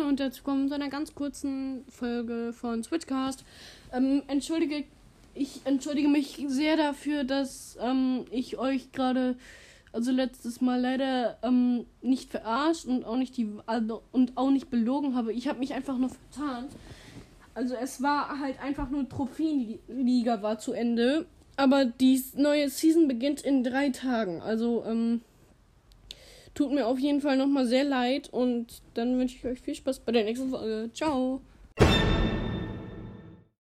und dazu kommen zu einer ganz kurzen Folge von Switchcast. Ähm, entschuldige, ich entschuldige mich sehr dafür, dass ähm, ich euch gerade, also letztes Mal leider ähm, nicht verarscht und auch nicht die also, und auch nicht belogen habe. Ich habe mich einfach nur vertan. Also es war halt einfach nur Trophäenliga war zu Ende. Aber die neue Season beginnt in drei Tagen. Also, ähm, Tut mir auf jeden Fall nochmal sehr leid und dann wünsche ich euch viel Spaß bei der nächsten Folge. Ciao!